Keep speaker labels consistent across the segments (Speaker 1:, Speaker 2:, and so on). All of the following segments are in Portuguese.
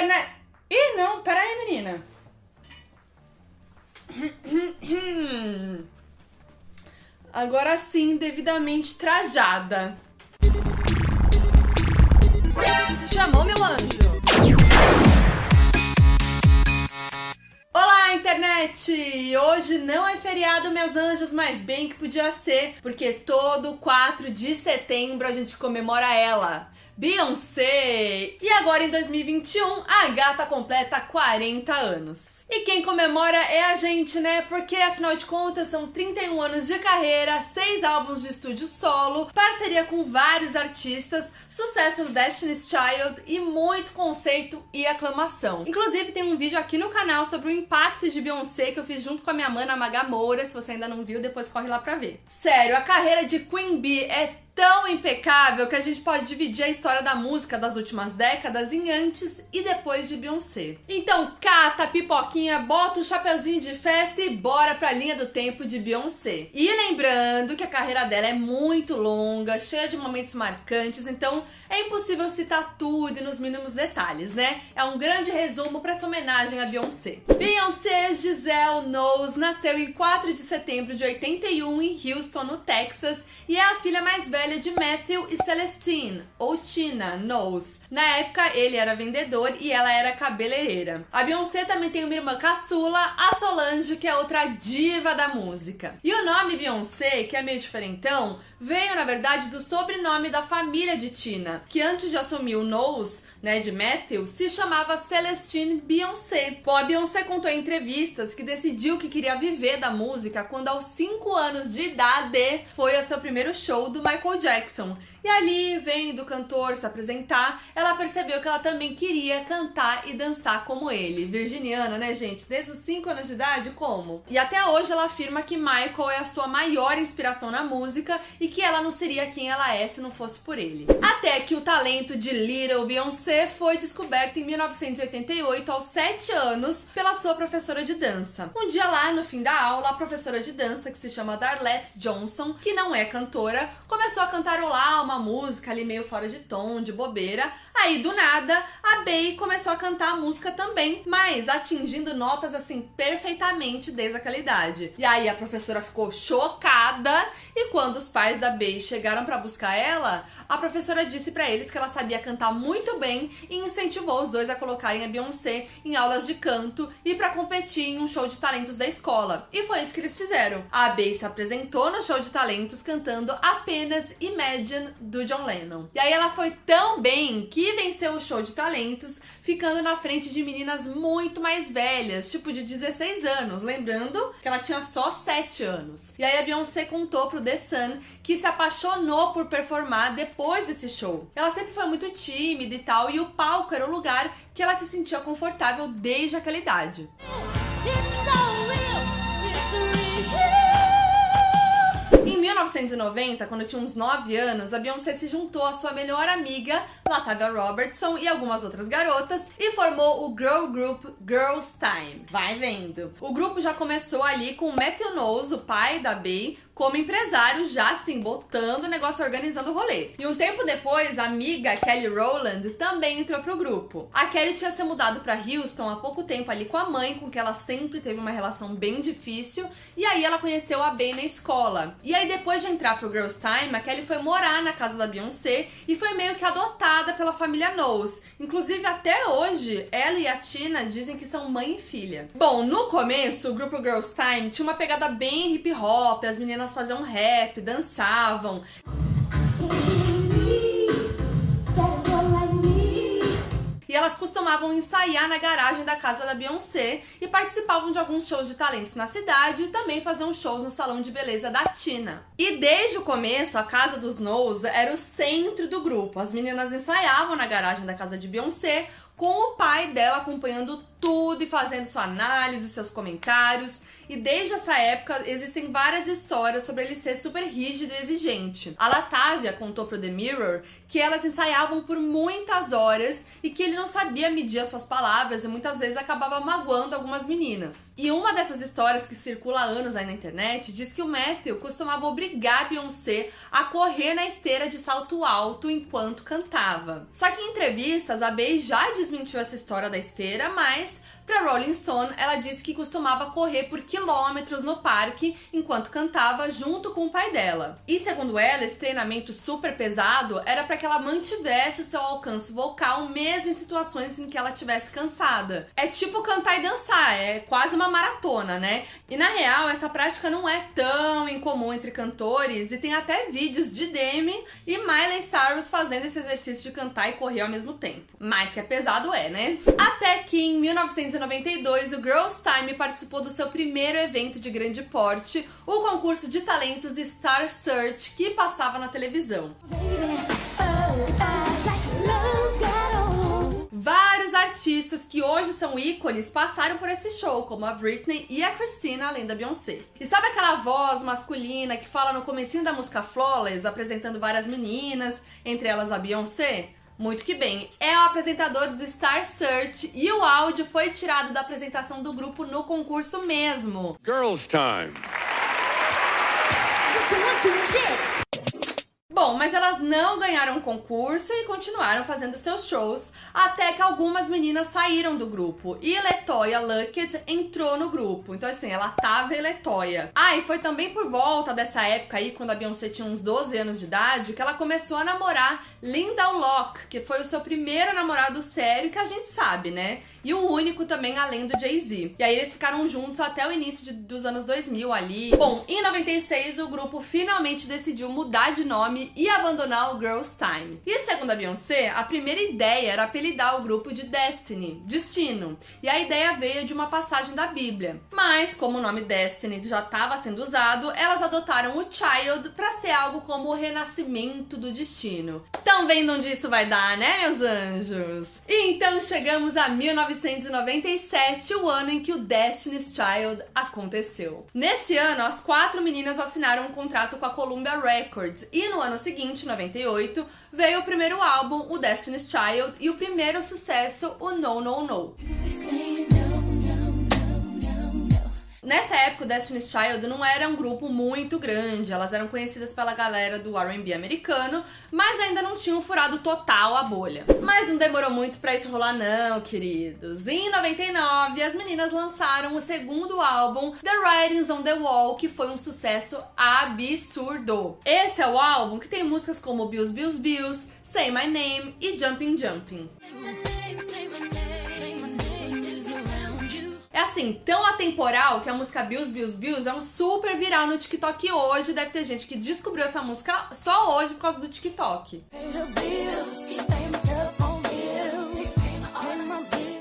Speaker 1: internet. Ih, não, pera aí, menina. Agora sim, devidamente trajada. Chamou, meu anjo? Olá, internet! Hoje não é feriado, meus anjos, mas bem que podia ser, porque todo 4 de setembro a gente comemora ela. Beyoncé! E agora em 2021, a gata completa 40 anos. E quem comemora é a gente, né? Porque afinal de contas são 31 anos de carreira, 6 álbuns de estúdio solo, parceria com vários artistas, sucesso no Destiny's Child e muito conceito e aclamação. Inclusive tem um vídeo aqui no canal sobre o impacto de Beyoncé que eu fiz junto com a minha mana Maga Moura. Se você ainda não viu, depois corre lá pra ver. Sério, a carreira de Queen Bee é tão impecável que a gente pode dividir a história da música das últimas décadas em antes e depois de Beyoncé. Então, cata pipoquinha, bota o chapeuzinho de festa e bora pra linha do tempo de Beyoncé. E lembrando que a carreira dela é muito longa, cheia de momentos marcantes, então é impossível citar tudo e nos mínimos detalhes, né? É um grande resumo para essa homenagem a Beyoncé. Beyoncé Giselle Knowles nasceu em 4 de setembro de 81 em Houston, no Texas, e é a filha mais velha filha de Matthew e Celestine, ou Tina Knowles. Na época, ele era vendedor e ela era cabeleireira. A Beyoncé também tem uma irmã caçula, a Solange, que é outra diva da música. E o nome Beyoncé, que é meio diferentão, veio na verdade do sobrenome da família de Tina, que antes de assumir o Knowles, né, de Matthew, se chamava Celestine Beyoncé. Bom, a Beyoncé contou em entrevistas que decidiu que queria viver da música quando aos 5 anos de idade foi ao seu primeiro show do Michael Jackson. E ali, vendo o cantor se apresentar, ela percebeu que ela também queria cantar e dançar como ele. Virginiana, né, gente? Desde os 5 anos de idade, como? E até hoje ela afirma que Michael é a sua maior inspiração na música e que ela não seria quem ela é se não fosse por ele. Até que o talento de Little Beyoncé foi descoberto em 1988, aos 7 anos, pela sua professora de dança. Um dia lá, no fim da aula, a professora de dança, que se chama Darlette Johnson, que não é cantora, começou a cantarolar uma uma música ali meio fora de tom, de bobeira. Aí do nada, a Bey começou a cantar a música também, mas atingindo notas assim perfeitamente desde aquela idade. E aí a professora ficou chocada e quando os pais da Bey chegaram para buscar ela, a professora disse para eles que ela sabia cantar muito bem e incentivou os dois a colocarem a Beyoncé em aulas de canto e para competir em um show de talentos da escola. E foi isso que eles fizeram. A Bey se apresentou no show de talentos cantando apenas Imagine do John Lennon. E aí ela foi tão bem que venceu o show de talentos, ficando na frente de meninas muito mais velhas, tipo de 16 anos, lembrando que ela tinha só 7 anos. E aí a Beyoncé contou pro The Sun que se apaixonou por performar depois desse show. Ela sempre foi muito tímida e tal, e o palco era o lugar que ela se sentia confortável desde aquela idade. 1990, quando eu tinha uns 9 anos, a Beyoncé se juntou à sua melhor amiga, Latavia Robertson, e algumas outras garotas, e formou o girl group Girls Time. Vai vendo. O grupo já começou ali com Matthew Knowles, o pai da Bey, como empresário, já assim, botando o negócio, organizando o rolê. E um tempo depois, a amiga Kelly Rowland também entrou pro grupo. A Kelly tinha se mudado para Houston há pouco tempo ali com a mãe, com que ela sempre teve uma relação bem difícil, e aí ela conheceu a Bey na escola. E aí depois de entrar pro Girls Time, a Kelly foi morar na casa da Beyoncé e foi meio que adotada pela família Knowles. Inclusive, até hoje, ela e a Tina dizem que são mãe e filha. Bom, no começo, o grupo Girls Time tinha uma pegada bem hip hop, as meninas faziam rap, dançavam. Elas costumavam ensaiar na garagem da casa da Beyoncé e participavam de alguns shows de talentos na cidade e também faziam shows no salão de beleza da Tina. E desde o começo, a casa dos Knowles era o centro do grupo. As meninas ensaiavam na garagem da casa de Beyoncé, com o pai dela acompanhando tudo e fazendo sua análise, seus comentários. E desde essa época existem várias histórias sobre ele ser super rígido e exigente. A Latavia contou pro The Mirror que elas ensaiavam por muitas horas e que ele não sabia medir as suas palavras e muitas vezes acabava magoando algumas meninas. E uma dessas histórias que circula há anos aí na internet diz que o Matthew costumava obrigar a Beyoncé a correr na esteira de salto alto enquanto cantava. Só que em entrevistas a Bey já desmentiu essa história da esteira, mas para Rolling Stone, ela disse que costumava correr por quilômetros no parque enquanto cantava junto com o pai dela. E segundo ela, esse treinamento super pesado era para que ela mantivesse o seu alcance vocal mesmo em situações em que ela estivesse cansada. É tipo cantar e dançar, é quase uma maratona, né? E na real, essa prática não é tão incomum entre cantores e tem até vídeos de Demi e Miley Cyrus fazendo esse exercício de cantar e correr ao mesmo tempo. Mas que é pesado é, né? Até que em 1990 1992, o Girls Time participou do seu primeiro evento de grande porte, o concurso de talentos Star Search, que passava na televisão. Vários artistas que hoje são ícones passaram por esse show, como a Britney e a Christina, além da Beyoncé. E sabe aquela voz masculina que fala no comecinho da música Flawless, apresentando várias meninas, entre elas a Beyoncé? Muito que bem. É o apresentador do Star Search e o áudio foi tirado da apresentação do grupo no concurso mesmo. Girls Time. Bom, mas elas não ganharam o concurso e continuaram fazendo seus shows, até que algumas meninas saíram do grupo. E Letoya Luckett entrou no grupo. Então, assim, ela tava em Letoya. Ah, e foi também por volta dessa época aí, quando a Beyoncé tinha uns 12 anos de idade, que ela começou a namorar Linda Locke, que foi o seu primeiro namorado sério, que a gente sabe, né? E o único também, além do Jay-Z. E aí eles ficaram juntos até o início de, dos anos 2000 ali. Bom, em 96 o grupo finalmente decidiu mudar de nome e abandonar o Girls Time. E segundo a Beyoncé, a primeira ideia era apelidar o grupo de Destiny, Destino. E a ideia veio de uma passagem da Bíblia. Mas, como o nome Destiny já estava sendo usado, elas adotaram o Child para ser algo como o renascimento do destino. Estão vendo onde isso vai dar, né, meus anjos? E então chegamos a 1997, o ano em que o Destiny's Child aconteceu. Nesse ano, as quatro meninas assinaram um contrato com a Columbia Records e no ano seguinte, 98, veio o primeiro álbum, o Destiny's Child, e o primeiro sucesso, o No No No. Nessa época, o Destiny's Child não era um grupo muito grande, elas eram conhecidas pela galera do R&B americano, mas ainda não tinham furado total a bolha. Mas não demorou muito para isso rolar não, queridos. Em 99, as meninas lançaram o segundo álbum, The Writings on the Wall, que foi um sucesso absurdo. Esse é o álbum que tem músicas como Bills Bills Bills, Say My Name e Jumping Jumping. É assim, tão atemporal que a música Bills, Bills, Bills é um super viral no TikTok hoje. Deve ter gente que descobriu essa música só hoje por causa do TikTok.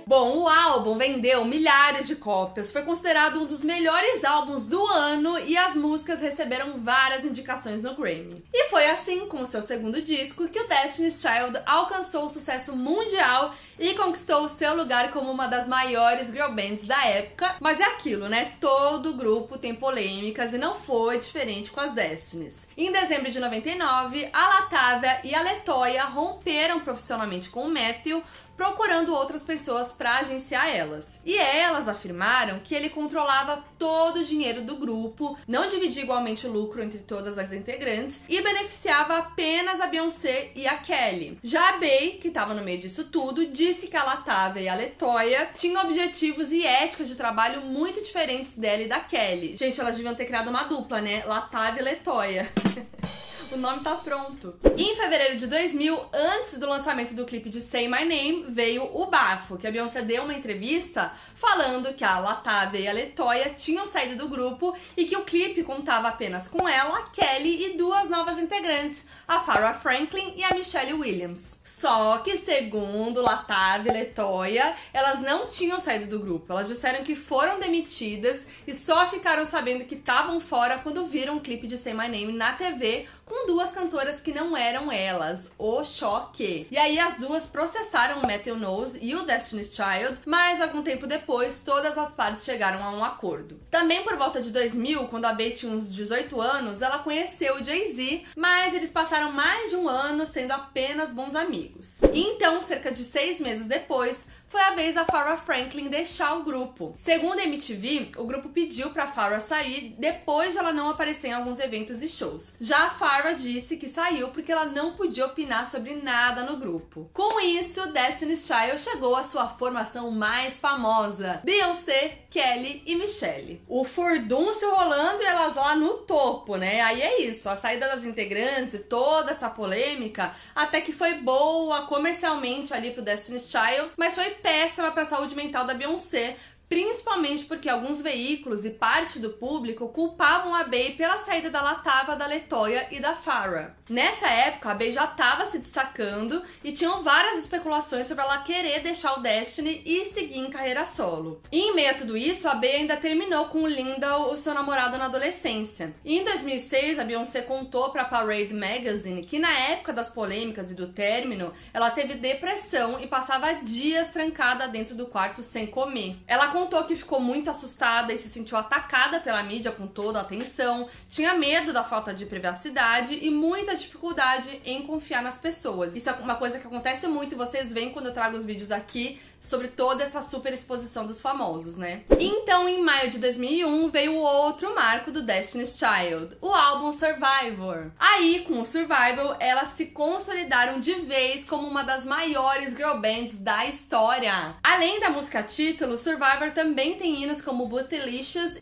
Speaker 1: Bom, o álbum vendeu milhares de cópias, foi considerado um dos melhores álbuns do ano e as músicas receberam várias indicações no Grammy. E foi assim, com o seu segundo disco, que o Destiny's Child alcançou o sucesso mundial e conquistou o seu lugar como uma das maiores girl bands da época. Mas é aquilo, né? Todo grupo tem polêmicas e não foi diferente com as Destinies. Em dezembro de 99, a Latavia e a Letoya romperam profissionalmente com o Matthew procurando outras pessoas para agenciar elas. E elas afirmaram que ele controlava todo o dinheiro do grupo, não dividia igualmente o lucro entre todas as integrantes e beneficiava apenas a Beyoncé e a Kelly. Já a Bey, que estava no meio disso tudo, disse que a Latavia e a Letoya tinham objetivos e ética de trabalho muito diferentes dela e da Kelly. Gente, elas deviam ter criado uma dupla, né? Latavia e Letoya. o nome tá pronto. Em fevereiro de 2000, antes do lançamento do clipe de Say My Name, veio o bafo, que a Beyoncé deu uma entrevista falando que a Latavia e a Letoya tinham saído do grupo e que o clipe contava apenas com ela, Kelly e duas novas integrantes, a Farrah Franklin e a Michelle Williams. Só que, segundo Latavia e Letoya, elas não tinham saído do grupo. Elas disseram que foram demitidas e só ficaram sabendo que estavam fora quando viram um clipe de Say My Name na TV com duas cantoras que não eram elas. O choque. E aí as duas processaram o Matthew Knowles e o Destiny's Child, mas algum tempo depois todas as partes chegaram a um acordo. Também por volta de 2000, quando a Bey tinha uns 18 anos, ela conheceu o Jay-Z, mas eles passaram mais de um ano sendo apenas bons amigos. Então, cerca de seis meses depois, foi a vez da Farrah Franklin deixar o grupo. Segundo a MTV, o grupo pediu para Farrah sair depois de ela não aparecer em alguns eventos e shows. Já a Farrah disse que saiu porque ela não podia opinar sobre nada no grupo. Com isso, Destiny's Child chegou à sua formação mais famosa: Beyoncé, Kelly e Michelle. O furdúncio rolando e elas lá no topo, né? Aí é isso, a saída das integrantes e toda essa polêmica até que foi boa comercialmente ali pro Destiny's Child, mas foi péssima para a saúde mental da Beyoncé, principalmente porque alguns veículos e parte do público culpavam a Bey pela saída da Latava, da Letoya e da Farah. Nessa época, a Bey já estava se destacando e tinham várias especulações sobre ela querer deixar o Destiny e seguir em carreira solo. E em meio a tudo isso, a Bey ainda terminou com o Lindell, o seu namorado na adolescência. E em 2006, a Beyoncé contou para Parade Magazine que na época das polêmicas e do término, ela teve depressão e passava dias trancada dentro do quarto sem comer. Ela contou que ficou muito assustada e se sentiu atacada pela mídia com toda a atenção, tinha medo da falta de privacidade e muita dificuldade em confiar nas pessoas. Isso é uma coisa que acontece muito e vocês veem quando eu trago os vídeos aqui sobre toda essa super exposição dos famosos, né? Então, em maio de 2001, veio outro marco do Destiny's Child, o álbum Survivor. Aí, com o Survivor, elas se consolidaram de vez como uma das maiores girl bands da história. Além da música título, Survivor também tem hinos como Bootylicious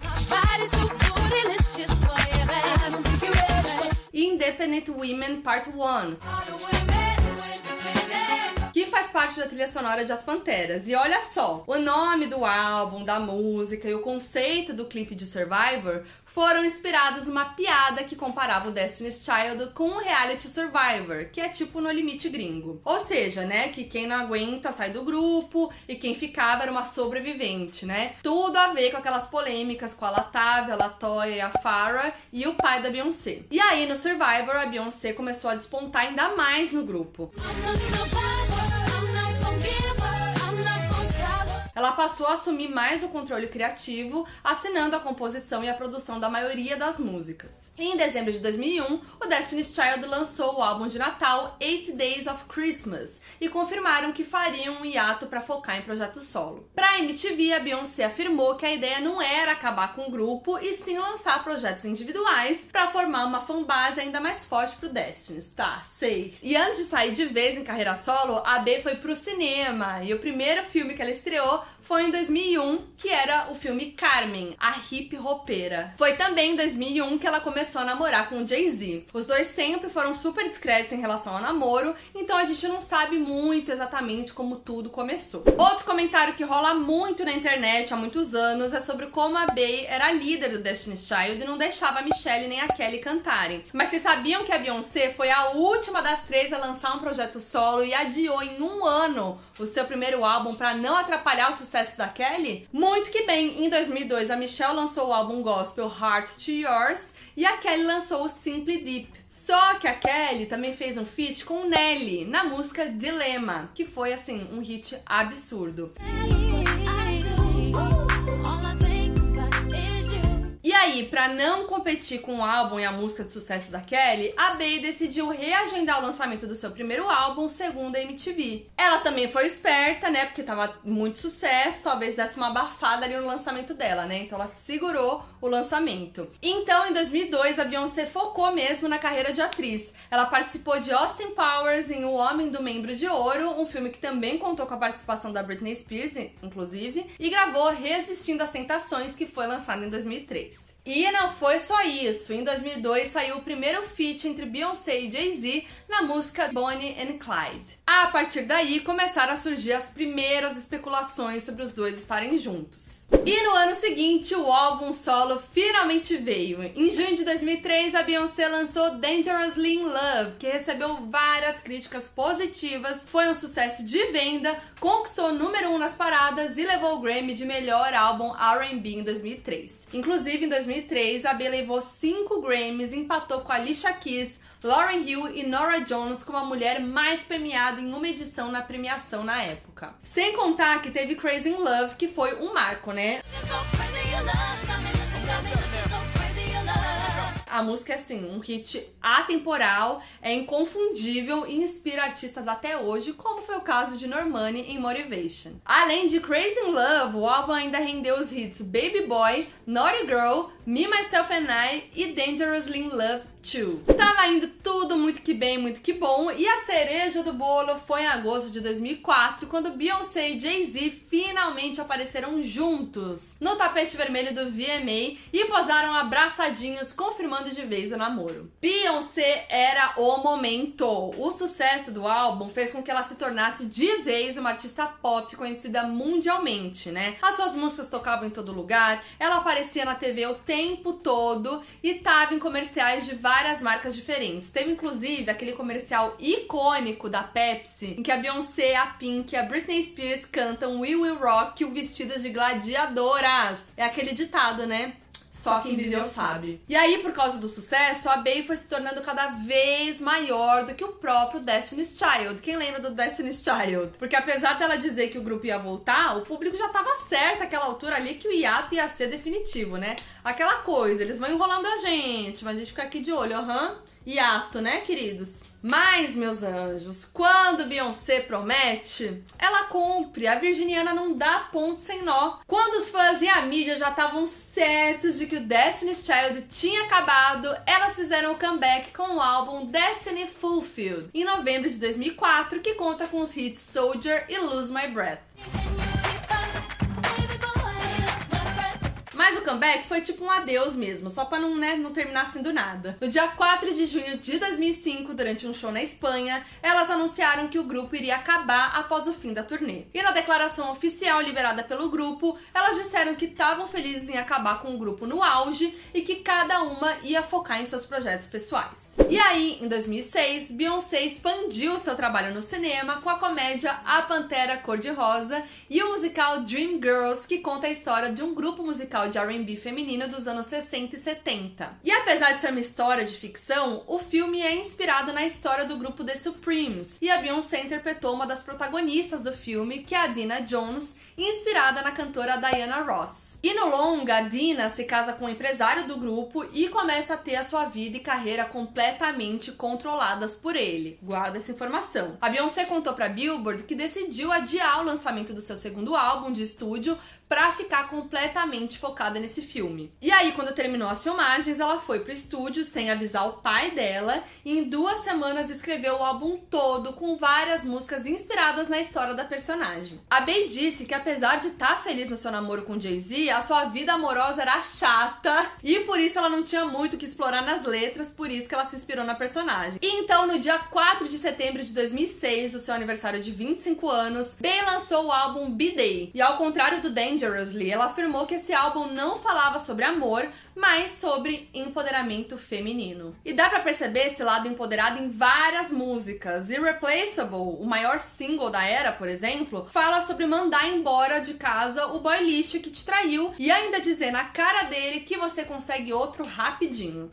Speaker 1: e Independent Women Part 1 que faz parte da trilha sonora de As Panteras. E olha só, o nome do álbum, da música e o conceito do clipe de Survivor foram inspirados numa piada que comparava o Destiny's Child com o reality Survivor, que é tipo no limite gringo. Ou seja, né, que quem não aguenta sai do grupo e quem ficava era uma sobrevivente, né? Tudo a ver com aquelas polêmicas com a Latavia, a Latoya e a Farrah e o pai da Beyoncé. E aí no Survivor a Beyoncé começou a despontar ainda mais no grupo. Ela passou a assumir mais o controle criativo, assinando a composição e a produção da maioria das músicas. Em dezembro de 2001, o Destiny's Child lançou o álbum de Natal Eight Days of Christmas e confirmaram que fariam um hiato para focar em projeto solo. Para MTV, a Beyoncé afirmou que a ideia não era acabar com o grupo e sim lançar projetos individuais para formar uma fanbase ainda mais forte pro Destiny's, tá? Sei. E antes de sair de vez em carreira solo, a B foi pro cinema e o primeiro filme que ela estreou foi em 2001, que era o filme Carmen, a hip ropeira. Foi também em 2001 que ela começou a namorar com o Jay-Z. Os dois sempre foram super discretos em relação ao namoro, então a gente não sabe muito exatamente como tudo começou. Outro comentário que rola muito na internet há muitos anos é sobre como a Bey era líder do Destiny's Child e não deixava a Michelle nem a Kelly cantarem. Mas vocês sabiam que a Beyoncé foi a última das três a lançar um projeto solo e adiou em um ano o seu primeiro álbum para não atrapalhar o sucesso sucesso da Kelly? Muito que bem, em 2002 a Michelle lançou o álbum gospel Heart to Yours e a Kelly lançou o Simply Deep. Só que a Kelly também fez um feat com Nelly na música Dilema, que foi assim um hit absurdo. Aí, para não competir com o álbum e a música de sucesso da Kelly, a Bey decidiu reagendar o lançamento do seu primeiro álbum, segundo a MTV. Ela também foi esperta, né? Porque tava muito sucesso, talvez desse uma abafada ali no lançamento dela, né? Então ela segurou o lançamento. Então, em 2002, a Beyoncé focou mesmo na carreira de atriz. Ela participou de Austin Powers em O Homem do Membro de Ouro, um filme que também contou com a participação da Britney Spears, inclusive, e gravou Resistindo às Tentações, que foi lançado em 2003. E não foi só isso. Em 2002 saiu o primeiro feat entre Beyoncé e Jay-Z na música Bonnie and Clyde. A partir daí começaram a surgir as primeiras especulações sobre os dois estarem juntos. E no ano seguinte, o álbum solo finalmente veio. Em junho de 2003, a Beyoncé lançou Dangerously in Love, que recebeu várias críticas positivas, foi um sucesso de venda, conquistou número 1 um nas paradas e levou o Grammy de melhor álbum R&B em 2003. Inclusive, em 2003, a Bey levou 5 Grammys, empatou com Alicia Keys, Lauren Hill e Nora Jones como a mulher mais premiada em uma edição na premiação na época. Sem contar que teve Crazy in Love, que foi um marco, né? A música é assim, um hit atemporal, é inconfundível e inspira artistas até hoje, como foi o caso de Normani em Motivation. Além de Crazy in Love, o álbum ainda rendeu os hits Baby Boy, Naughty Girl, Me, Myself and I e Dangerously in Love 2. Tava indo tudo muito que bem, muito que bom, e a cereja do bolo foi em agosto de 2004, quando Beyoncé e Jay-Z finalmente apareceram juntos no tapete vermelho do VMA e posaram abraçadinhos, confirmando de vez o namoro. Beyoncé era o momento. O sucesso do álbum fez com que ela se tornasse de vez uma artista pop conhecida mundialmente, né? As suas músicas tocavam em todo lugar, ela aparecia na TV o tempo todo e tava em comerciais de várias marcas diferentes. Teve inclusive aquele comercial icônico da Pepsi, em que a Beyoncé, a Pink e a Britney Spears cantam We Will Rock You vestidas de gladiadoras. É aquele ditado, né? Só quem viveu sabe. E aí, por causa do sucesso, a Bey foi se tornando cada vez maior do que o próprio Destiny's Child. Quem lembra do Destiny's Child? Porque apesar dela dizer que o grupo ia voltar, o público já tava certo aquela altura ali que o hiato ia ser definitivo, né? Aquela coisa, eles vão enrolando a gente, mas a gente fica aqui de olho, aham. Uhum. Hiato, né, queridos? Mas, meus anjos, quando Beyoncé promete, ela cumpre. A virginiana não dá ponto sem nó. Quando os fãs e a mídia já estavam certos de que o Destiny's Child tinha acabado, elas fizeram o comeback com o álbum Destiny Fulfilled, em novembro de 2004, que conta com os hits Soldier e Lose My Breath. Mas o comeback foi tipo um adeus mesmo, só pra não, né, não terminar assim do nada. No dia 4 de junho de 2005, durante um show na Espanha, elas anunciaram que o grupo iria acabar após o fim da turnê. E na declaração oficial liberada pelo grupo, elas disseram que estavam felizes em acabar com o grupo no auge e que cada uma ia focar em seus projetos pessoais. E aí, em 2006, Beyoncé expandiu seu trabalho no cinema com a comédia A Pantera Cor-de-Rosa e o musical Dream Girls, que conta a história de um grupo musical de R&B feminino dos anos 60 e 70. E apesar de ser uma história de ficção, o filme é inspirado na história do grupo The Supremes, e a Beyoncé interpretou uma das protagonistas do filme, que é a Dina Jones, inspirada na cantora Diana Ross. E no longa, Dina se casa com um empresário do grupo e começa a ter a sua vida e carreira completamente controladas por ele. Guarda essa informação. A Beyoncé contou para Billboard que decidiu adiar o lançamento do seu segundo álbum de estúdio para ficar completamente focada nesse filme. E aí, quando terminou as filmagens, ela foi pro estúdio sem avisar o pai dela e em duas semanas escreveu o álbum todo com várias músicas inspiradas na história da personagem. A Bey disse que apesar de estar tá feliz no seu namoro com Jay-Z, a sua vida amorosa era chata e por isso ela não tinha muito o que explorar nas letras, por isso que ela se inspirou na personagem. Então, no dia 4 de setembro de 2006, o seu aniversário de 25 anos, Bey lançou o álbum B-Day. E ao contrário do Dangerously, ela afirmou que esse álbum não falava sobre amor, mas sobre empoderamento feminino. E dá para perceber esse lado empoderado em várias músicas. Irreplaceable, o maior single da era, por exemplo, fala sobre mandar embora de casa o boy lixo que te traiu e ainda dizer na cara dele que você consegue outro rapidinho.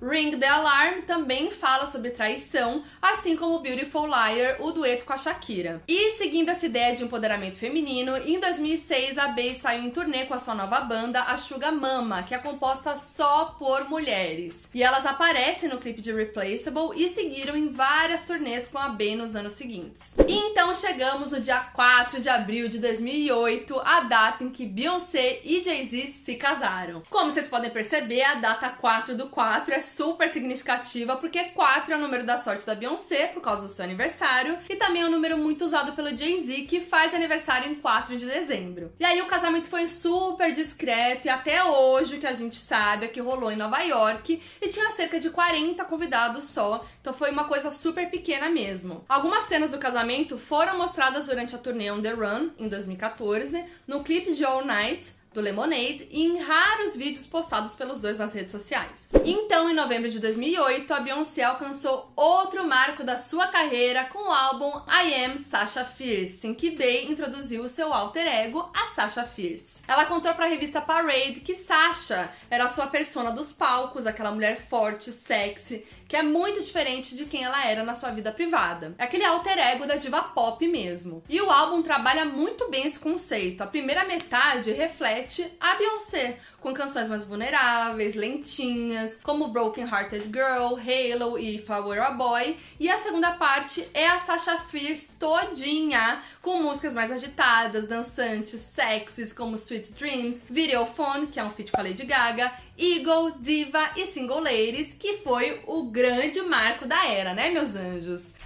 Speaker 1: Ring the Alarm também fala sobre traição, assim como Beautiful Liar, o dueto com a Shakira. E seguindo essa ideia de empoderamento feminino, em 2006 a Bey saiu em turnê com a sua nova banda, a Suga Mama, que é composta só por mulheres. E elas aparecem no clipe de Replaceable e seguiram em várias turnês com a Bey nos anos seguintes. E então chegamos no dia 4 de abril de 2008, a data em que Beyoncé e Jay-Z se casaram. Como vocês podem perceber, a data 4 do 4 é super significativa porque 4 é o número da sorte da Beyoncé por causa do seu aniversário e também é um número muito usado pelo Jay-Z que faz aniversário em 4 de dezembro. E aí o casamento foi super discreto e até hoje o que a gente sabe é que rolou em Nova York e tinha cerca de 40 convidados só, então foi uma coisa super pequena mesmo. Algumas cenas do casamento foram mostradas durante a turnê On The Run em 2014, no clipe de All Night, do Lemonade e em raros vídeos postados pelos dois nas redes sociais. Então, em novembro de 2008, a Beyoncé alcançou outro marco da sua carreira com o álbum I Am Sasha Fierce, em que Bey introduziu o seu alter ego, a Sasha Fierce. Ela contou para a revista Parade que Sasha era sua persona dos palcos, aquela mulher forte, sexy, que é muito diferente de quem ela era na sua vida privada. É aquele alter ego da diva pop mesmo. E o álbum trabalha muito bem esse conceito. A primeira metade reflete a Beyoncé, com canções mais vulneráveis, lentinhas, como Broken Hearted Girl, Halo e Were a Boy. E a segunda parte é a Sasha Fierce todinha, com músicas mais agitadas, dançantes, sexys, como Sweet Dreams, Videophone, que é um feat com a Lady Gaga, Eagle, Diva e Single Ladies, que foi o grande marco da era, né, meus anjos?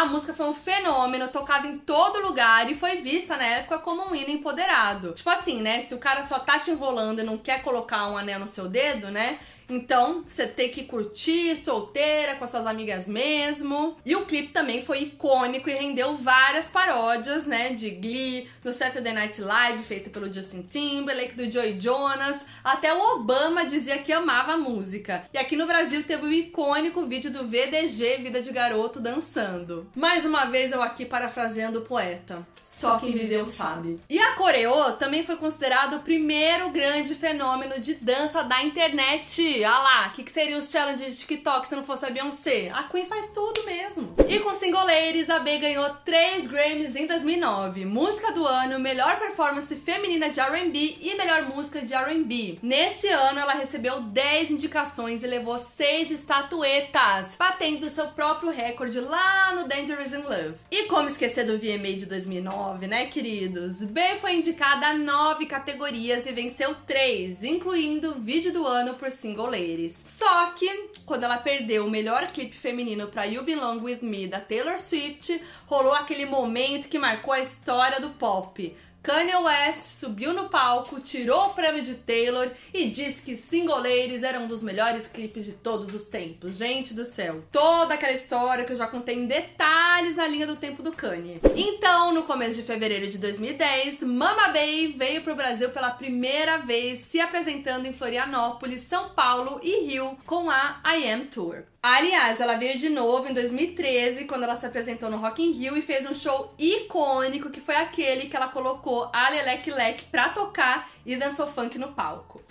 Speaker 1: A música foi um fenômeno, tocava em todo lugar e foi vista na época como um hino empoderado. Tipo assim, né? Se o cara só tá te enrolando e não quer colocar um anel no seu dedo, né? Então, você tem que curtir solteira com as suas amigas mesmo. E o clipe também foi icônico e rendeu várias paródias, né, de Glee, no Saturday Night Live feito pelo Justin Timberlake, do Joey Jonas, até o Obama dizia que amava a música. E aqui no Brasil teve o icônico vídeo do VDG Vida de Garoto dançando. Mais uma vez eu aqui parafraseando o poeta. Só quem viveu sabe. E a coreô também foi considerado o primeiro grande fenômeno de dança da internet. Ah lá, o que, que seriam os challenges de TikTok se não fosse a Beyoncé? A Queen faz tudo mesmo. E com Single Ladies, a B ganhou 3 Grammys em 2009. Música do ano, melhor performance feminina de R&B e melhor música de R&B. Nesse ano, ela recebeu 10 indicações e levou 6 estatuetas, batendo seu próprio recorde lá no Dangerous in Love. E como esquecer do VMA de 2009? Né, queridos? B foi indicada a nove categorias e venceu três, incluindo vídeo do ano por Single Ladies. Só que, quando ela perdeu o melhor clipe feminino para You Belong With Me da Taylor Swift, rolou aquele momento que marcou a história do pop. Kanye West subiu no palco, tirou o prêmio de Taylor e disse que Single Ladies era um dos melhores clipes de todos os tempos. Gente do céu, toda aquela história que eu já contei em detalhes na linha do tempo do Kanye. Então, no começo de fevereiro de 2010, Mama Bay veio pro Brasil pela primeira vez, se apresentando em Florianópolis, São Paulo e Rio com a I Am Tour. Aliás, ela veio de novo em 2013, quando ela se apresentou no Rock in Rio e fez um show icônico, que foi aquele que ela colocou a Lelec Lec pra tocar e dançou funk no palco.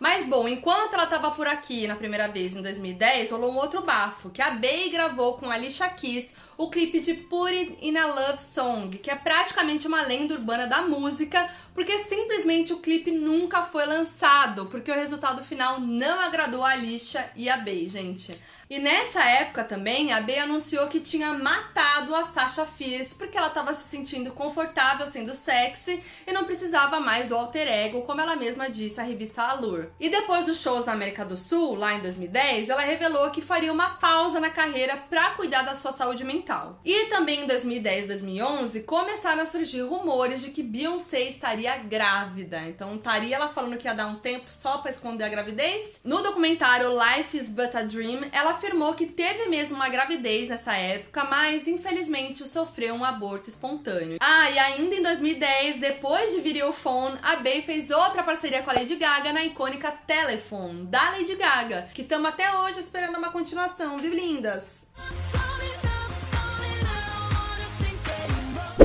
Speaker 1: Mas bom, enquanto ela tava por aqui na primeira vez em 2010, rolou um outro bafo, que a Bey gravou com a Alicia Keys o clipe de Put It in a Love Song, que é praticamente uma lenda urbana da música, porque simplesmente o clipe nunca foi lançado, porque o resultado final não agradou a Alicia e a Bey, gente. E nessa época também, a Bey anunciou que tinha matado a Sasha Fierce porque ela estava se sentindo confortável sendo sexy e não precisava mais do alter ego, como ela mesma disse à revista Allure. E depois dos shows na América do Sul, lá em 2010, ela revelou que faria uma pausa na carreira para cuidar da sua saúde mental. E também em 2010 e 2011 começaram a surgir rumores de que Beyoncé estaria grávida. Então estaria ela falando que ia dar um tempo só para esconder a gravidez? No documentário Life is But a Dream, ela afirmou que teve mesmo uma gravidez nessa época, mas infelizmente sofreu um aborto espontâneo. Ah, e ainda em 2010, depois de Videophone, a Bey fez outra parceria com a Lady Gaga na icônica Telephone, da Lady Gaga, que estamos até hoje esperando uma continuação, viu, lindas?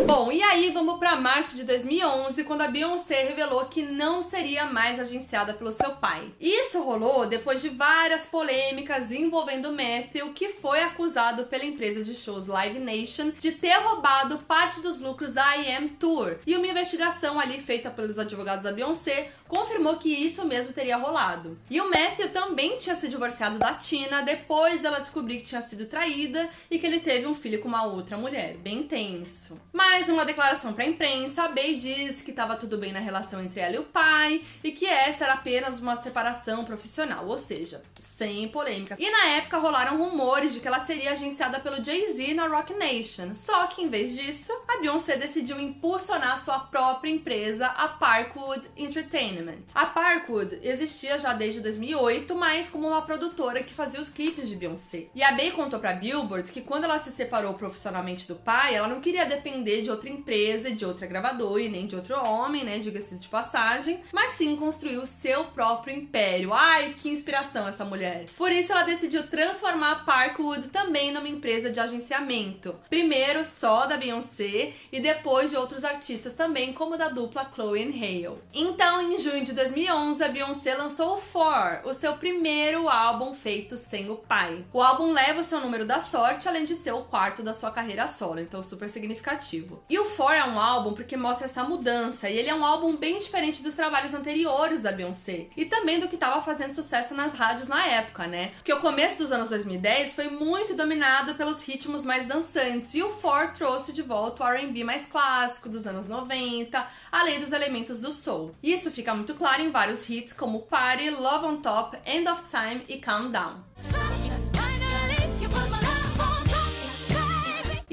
Speaker 1: Bom, e aí vamos para março de 2011, quando a Beyoncé revelou que não seria mais agenciada pelo seu pai. Isso rolou depois de várias polêmicas envolvendo Matthew, que foi acusado pela empresa de shows Live Nation de ter roubado parte dos lucros da IM Tour. E uma investigação ali feita pelos advogados da Beyoncé confirmou que isso mesmo teria rolado. E o Matthew também tinha se divorciado da Tina depois dela descobrir que tinha sido traída e que ele teve um filho com uma outra mulher. Bem tenso. Mas uma declaração pra imprensa, a Bey disse que estava tudo bem na relação entre ela e o pai e que essa era apenas uma separação profissional, ou seja, sem polêmica. E na época rolaram rumores de que ela seria agenciada pelo Jay-Z na Rock Nation. Só que em vez disso, a Beyoncé decidiu impulsionar sua própria empresa, a Parkwood Entertainment. A Parkwood existia já desde 2008, mas como uma produtora que fazia os clipes de Beyoncé. E a Bey contou para Billboard que quando ela se separou profissionalmente do pai, ela não queria depender de outra empresa, de outra gravadora e nem de outro homem, né, diga-se de passagem, mas sim construiu seu próprio império. Ai, que inspiração essa mulher. Por isso ela decidiu transformar Parkwood também numa empresa de agenciamento. Primeiro só da Beyoncé e depois de outros artistas também, como da dupla Chloe e Hale. Então, em junho de 2011, a Beyoncé lançou o Four, o seu primeiro álbum feito sem o pai. O álbum leva o seu número da sorte, além de ser o quarto da sua carreira solo, então super significativo. E o Four é um álbum porque mostra essa mudança, e ele é um álbum bem diferente dos trabalhos anteriores da Beyoncé, e também do que estava fazendo sucesso nas rádios na época, né? Porque o começo dos anos 2010 foi muito dominado pelos ritmos mais dançantes, e o Four trouxe de volta o R&B mais clássico dos anos 90, além dos elementos do soul. Isso fica muito claro em vários hits como Party, Love on Top, End of Time e Calm Down.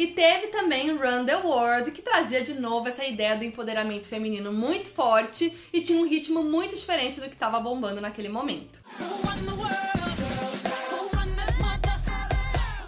Speaker 1: E teve também Run the World, que trazia de novo essa ideia do empoderamento feminino muito forte e tinha um ritmo muito diferente do que estava bombando naquele momento.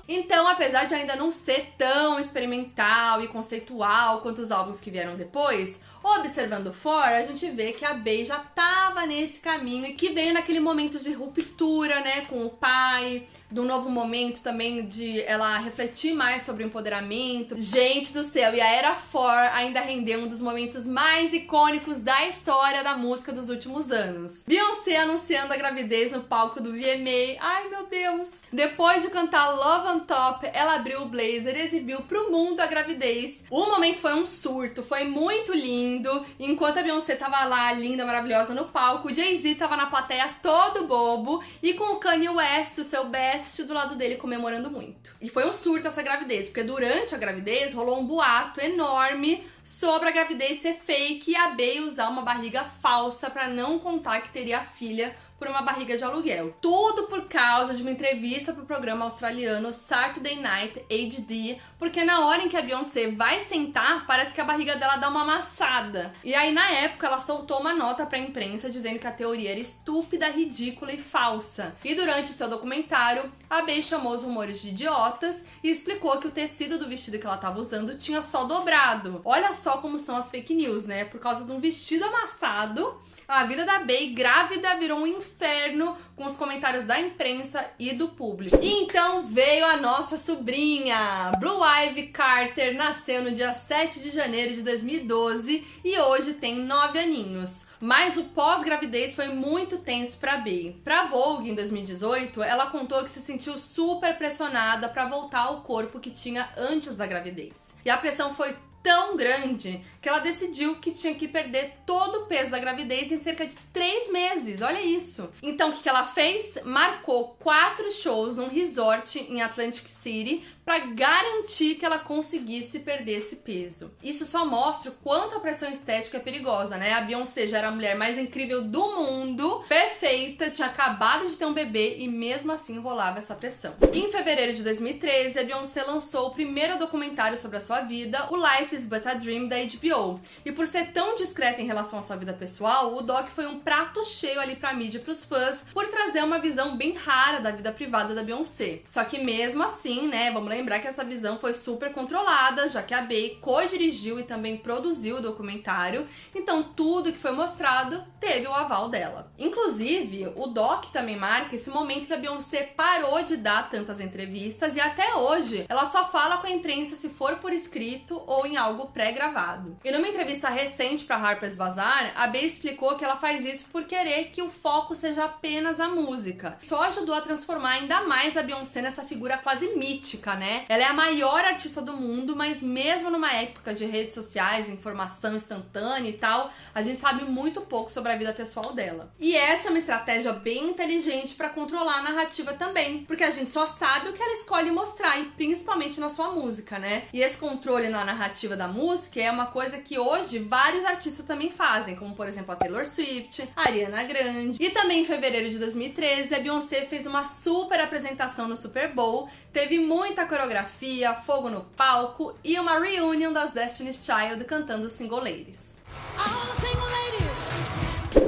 Speaker 1: Então, apesar de ainda não ser tão experimental e conceitual quanto os álbuns que vieram depois, observando fora, a gente vê que a Bey já tava nesse caminho e que veio naquele momento de ruptura, né, com o pai, de um novo momento também de ela refletir mais sobre o empoderamento. Gente do céu, e a Era 4 ainda rendeu um dos momentos mais icônicos da história da música dos últimos anos. Beyoncé anunciando a gravidez no palco do VMA. Ai, meu Deus! Depois de cantar Love on Top, ela abriu o blazer e exibiu pro mundo a gravidez. O momento foi um surto, foi muito lindo. Enquanto a Beyoncé tava lá, linda, maravilhosa, no palco, o Jay-Z tava na plateia todo bobo e com o Kanye West, o seu best do lado dele comemorando muito. E foi um surto essa gravidez, porque durante a gravidez rolou um boato enorme sobre a gravidez ser fake e a Bey usar uma barriga falsa para não contar que teria filha por uma barriga de aluguel. Tudo por causa de uma entrevista pro programa australiano Saturday Night HD, porque na hora em que a Beyoncé vai sentar, parece que a barriga dela dá uma amassada. E aí na época ela soltou uma nota pra imprensa dizendo que a teoria era estúpida, ridícula e falsa. E durante o seu documentário, a Bey chamou os rumores de idiotas e explicou que o tecido do vestido que ela estava usando tinha só dobrado. Olha só como são as fake news, né? Por causa de um vestido amassado a vida da Bey grávida virou um inferno com os comentários da imprensa e do público. E então veio a nossa sobrinha. Blue Ivy Carter nasceu no dia 7 de janeiro de 2012 e hoje tem 9 aninhos. Mas o pós-gravidez foi muito tenso para Bey. Para Vogue em 2018, ela contou que se sentiu super pressionada para voltar ao corpo que tinha antes da gravidez. E a pressão foi tão grande que ela decidiu que tinha que perder todo o peso da gravidez em cerca de três meses. Olha isso. Então o que ela fez? Marcou quatro shows num resort em Atlantic City para garantir que ela conseguisse perder esse peso. Isso só mostra o quanto a pressão estética é perigosa, né? A Beyoncé já era a mulher mais incrível do mundo, perfeita, tinha acabado de ter um bebê e mesmo assim rolava essa pressão. Em fevereiro de 2013, a Beyoncé lançou o primeiro documentário sobre a sua vida, o Life is But a Dream da HBO. E por ser tão discreta em relação à sua vida pessoal, o doc foi um prato cheio ali pra mídia e pros fãs por trazer uma visão bem rara da vida privada da Beyoncé. Só que mesmo assim, né, vamos lembrar que essa visão foi super controlada, já que a Bey co-dirigiu e também produziu o documentário, então tudo que foi mostrado teve o aval dela. Inclusive, o doc também marca esse momento que a Beyoncé parou de dar tantas entrevistas e até hoje ela só fala com a imprensa se for por escrito ou em algo pré-gravado. E numa entrevista recente para Harper's Bazaar, a Bey explicou que ela faz isso porque querer que o foco seja apenas a música. Só ajudou a transformar ainda mais a Beyoncé nessa figura quase mítica, né? Ela é a maior artista do mundo, mas mesmo numa época de redes sociais, informação instantânea e tal, a gente sabe muito pouco sobre a vida pessoal dela. E essa é uma estratégia bem inteligente para controlar a narrativa também, porque a gente só sabe o que ela escolhe mostrar, e principalmente na sua música, né? E esse controle na narrativa da música é uma coisa que hoje vários artistas também fazem, como por exemplo a Taylor Swift, a Ariana Grande. E também em fevereiro de 2013, a Beyoncé fez uma super apresentação no Super Bowl, teve muita coreografia, fogo no palco e uma reunion das Destiny's Child cantando Single Ladies.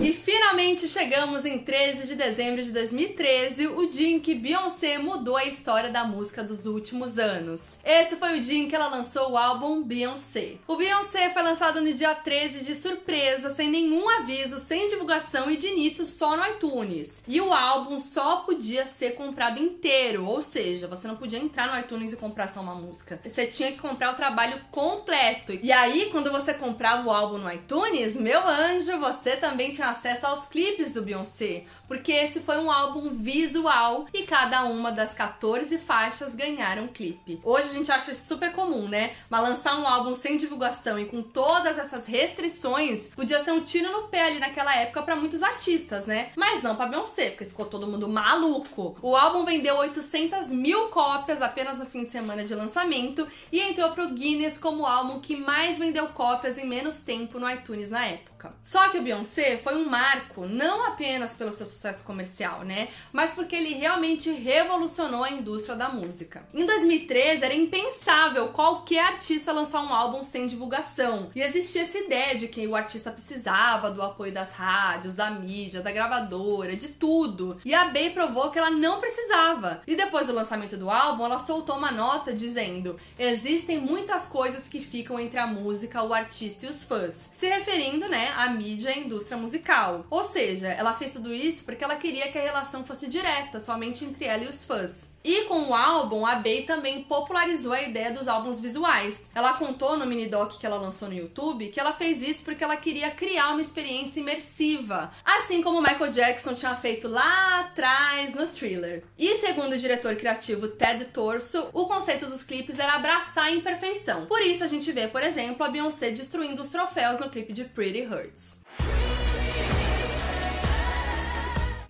Speaker 1: E finalmente chegamos em 13 de dezembro de 2013, o dia em que Beyoncé mudou a história da música dos últimos anos. Esse foi o dia em que ela lançou o álbum Beyoncé. O Beyoncé foi lançado no dia 13 de surpresa, sem nenhum aviso, sem divulgação e de início só no iTunes. E o álbum só podia ser comprado inteiro, ou seja, você não podia entrar no iTunes e comprar só uma música. Você tinha que comprar o trabalho completo. E aí, quando você comprava o álbum no iTunes, meu anjo, você também tinha acesso aos clipes do Beyoncé, porque esse foi um álbum visual e cada uma das 14 faixas ganharam um clipe. Hoje a gente acha isso super comum, né? Mas lançar um álbum sem divulgação e com todas essas restrições podia ser um tiro no pé ali naquela época para muitos artistas, né? Mas não pra Beyoncé, porque ficou todo mundo maluco. O álbum vendeu 800 mil cópias apenas no fim de semana de lançamento e entrou pro Guinness como o álbum que mais vendeu cópias em menos tempo no iTunes na época. Só que o Beyoncé foi um marco não apenas pelo seu sucesso comercial, né? Mas porque ele realmente revolucionou a indústria da música. Em 2013 era impensável qualquer artista lançar um álbum sem divulgação. E existia essa ideia de que o artista precisava do apoio das rádios, da mídia, da gravadora, de tudo. E a Bey provou que ela não precisava. E depois do lançamento do álbum, ela soltou uma nota dizendo: "Existem muitas coisas que ficam entre a música, o artista e os fãs", se referindo, né, a mídia e a indústria musical. Ou seja, ela fez tudo isso porque ela queria que a relação fosse direta, somente entre ela e os fãs. E com o álbum, a Bey também popularizou a ideia dos álbuns visuais. Ela contou no mini doc que ela lançou no YouTube que ela fez isso porque ela queria criar uma experiência imersiva, assim como Michael Jackson tinha feito lá atrás no Thriller. E segundo o diretor criativo Ted Torso, o conceito dos clipes era abraçar a imperfeição. Por isso a gente vê, por exemplo, a Beyoncé destruindo os troféus no clipe de Pretty Hurts.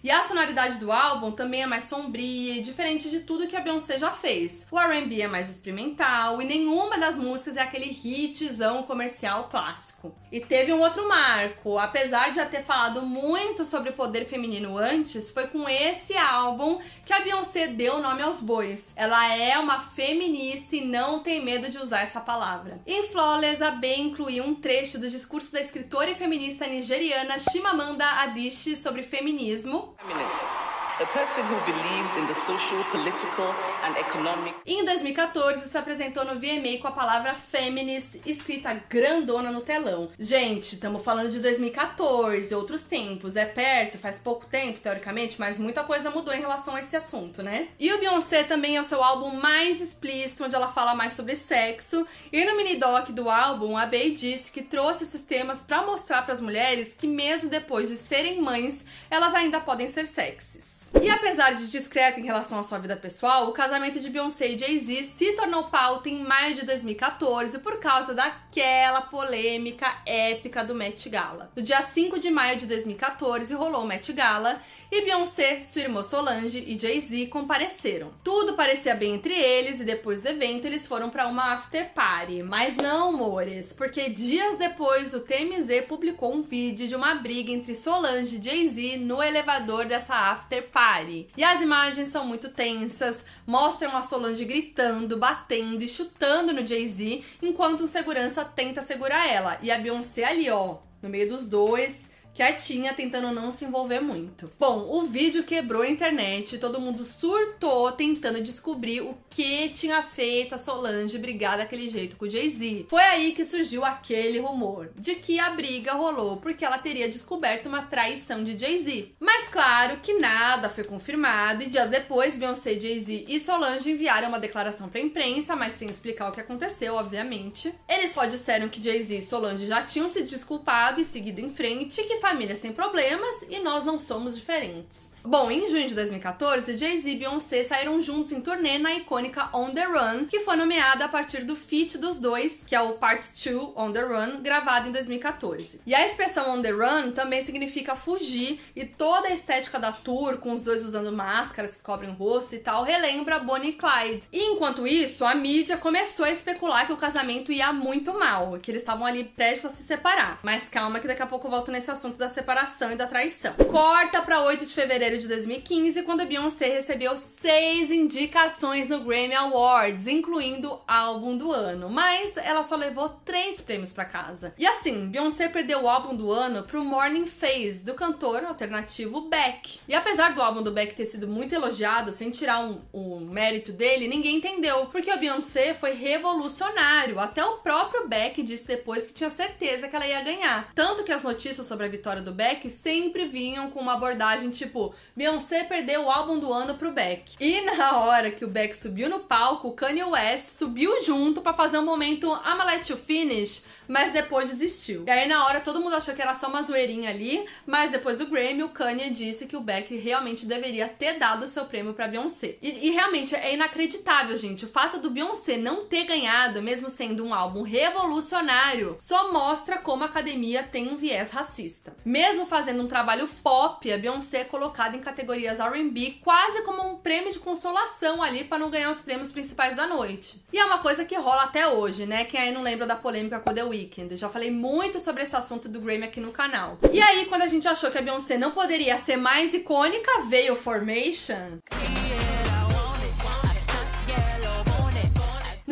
Speaker 1: E a sonoridade do álbum também é mais sombria e diferente de tudo que a Beyoncé já fez. O R&B é mais experimental e nenhuma das músicas é aquele hitzão comercial clássico. E teve um outro marco, apesar de já ter falado muito sobre poder feminino antes, foi com esse álbum que a Beyoncé deu o nome aos bois. Ela é uma feminista e não tem medo de usar essa palavra. Em Flawless, a Bey incluiu um trecho do discurso da escritora e feminista nigeriana Chimamanda Adichie sobre feminismo, feminist. A person who believes in the social, political and economic. Em 2014 se apresentou no VMA com a palavra feminist escrita grandona no telão. Gente, estamos falando de 2014, outros tempos, é perto, faz pouco tempo teoricamente, mas muita coisa mudou em relação a esse assunto, né? E o Beyoncé também é o seu álbum mais explícito, onde ela fala mais sobre sexo. E no mini doc do álbum, a Bey disse que trouxe esses temas para mostrar para as mulheres que mesmo depois de serem mães, elas ainda podem ser sexys. E apesar de discreta em relação à sua vida pessoal, o casamento de Beyoncé e Jay-Z se tornou pauta em maio de 2014 por causa daquela polêmica épica do Met Gala. No dia 5 de maio de 2014 rolou o Met Gala e Beyoncé, sua irmã Solange e Jay-Z compareceram. Tudo parecia bem entre eles e depois do evento eles foram para uma after party. Mas não, amores, porque dias depois o TMZ publicou um vídeo de uma briga entre Solange e Jay-Z no elevador dessa after party. E as imagens são muito tensas, mostram a Solange gritando, batendo e chutando no Jay-Z, enquanto um segurança tenta segurar ela. E a Beyoncé ali, ó, no meio dos dois, quietinha, tentando não se envolver muito. Bom, o vídeo quebrou a internet, todo mundo surtou tentando descobrir o que tinha feito a Solange brigar daquele jeito com o Jay-Z. Foi aí que surgiu aquele rumor de que a briga rolou porque ela teria descoberto uma traição de Jay-Z. Mas claro que nada foi confirmado e dias depois Beyoncé, Jay-Z e Solange enviaram uma declaração para imprensa, mas sem explicar o que aconteceu, obviamente. Eles só disseram que Jay-Z e Solange já tinham se desculpado e seguido em frente, que famílias têm problemas e nós não somos diferentes. Bom, em junho de 2014, Jay-Z e Beyoncé saíram juntos em turnê na icônica On The Run, que foi nomeada a partir do feat dos dois, que é o Part 2 On The Run, gravado em 2014. E a expressão On The Run também significa fugir, e toda a estética da tour, com os dois usando máscaras que cobrem o rosto e tal, relembra Bonnie e Clyde. E enquanto isso, a mídia começou a especular que o casamento ia muito mal, que eles estavam ali prestes a se separar. Mas calma que daqui a pouco eu volto nesse assunto da separação e da traição. Corta pra 8 de fevereiro fevereiro de 2015, quando a Beyoncé recebeu seis indicações no Grammy Awards, incluindo álbum do ano, mas ela só levou três prêmios para casa. E assim, Beyoncé perdeu o álbum do ano pro Morning Phase, do cantor alternativo Beck. E apesar do álbum do Beck ter sido muito elogiado, sem tirar um, um mérito dele, ninguém entendeu, porque o Beyoncé foi revolucionário. Até o próprio Beck disse depois que tinha certeza que ela ia ganhar. Tanto que as notícias sobre a vitória do Beck sempre vinham com uma abordagem tipo: Beyoncé perdeu o álbum do ano pro Beck. E na hora que o Beck subiu no palco, o Kanye West subiu junto para fazer um momento I'ma let you finish, mas depois desistiu. E aí na hora todo mundo achou que era só uma zoeirinha ali, mas depois do Grammy o Kanye disse que o Beck realmente deveria ter dado o seu prêmio para Beyoncé. E, e realmente é inacreditável, gente. O fato do Beyoncé não ter ganhado, mesmo sendo um álbum revolucionário, só mostra como a academia tem um viés racista. Mesmo fazendo um trabalho pop, a Beyoncé é colocada em categorias R&B quase como um prêmio de consolação ali para não ganhar os prêmios principais da noite. E é uma coisa que rola até hoje, né? Quem aí não lembra da polêmica com The Weeknd. Já falei muito sobre esse assunto do Grammy aqui no canal. E aí, quando a gente achou que a Beyoncé não poderia ser mais icônica, veio Formation.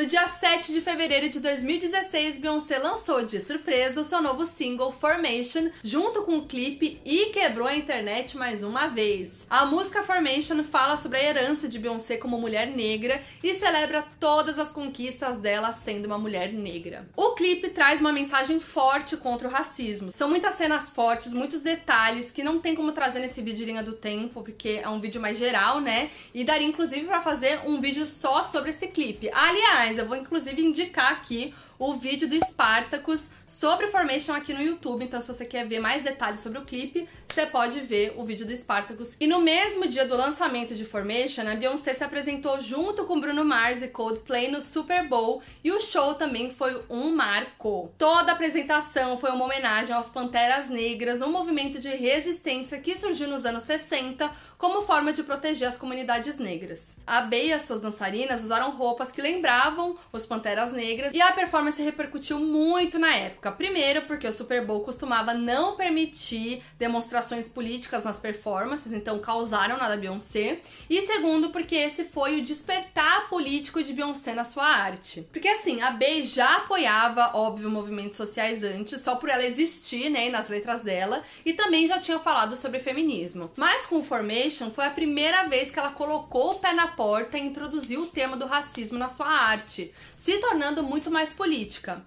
Speaker 1: No dia 7 de fevereiro de 2016, Beyoncé lançou de surpresa o seu novo single Formation, junto com o clipe e quebrou a internet mais uma vez. A música Formation fala sobre a herança de Beyoncé como mulher negra e celebra todas as conquistas dela sendo uma mulher negra. O clipe traz uma mensagem forte contra o racismo. São muitas cenas fortes, muitos detalhes que não tem como trazer nesse vídeo linha do tempo, porque é um vídeo mais geral, né? E daria inclusive para fazer um vídeo só sobre esse clipe. Aliás, eu vou inclusive indicar aqui o vídeo do Spartacus sobre Formation aqui no YouTube. Então, se você quer ver mais detalhes sobre o clipe, você pode ver o vídeo do Spartacus. E no mesmo dia do lançamento de Formation, a Beyoncé se apresentou junto com Bruno Mars e Coldplay no Super Bowl e o show também foi um marco. Toda a apresentação foi uma homenagem aos Panteras Negras, um movimento de resistência que surgiu nos anos 60 como forma de proteger as comunidades negras. A Bey e as suas dançarinas usaram roupas que lembravam os Panteras Negras e a performance repercutiu muito na época. Primeiro, porque o Super Bowl costumava não permitir demonstrações políticas nas performances, então causaram na da Beyoncé. E segundo, porque esse foi o despertar político de Beyoncé na sua arte. Porque assim, a Bey já apoiava, óbvio, movimentos sociais antes, só por ela existir, né, nas letras dela, e também já tinha falado sobre feminismo. Mas com o Formation, foi a primeira vez que ela colocou o pé na porta e introduziu o tema do racismo na sua arte, se tornando muito mais política.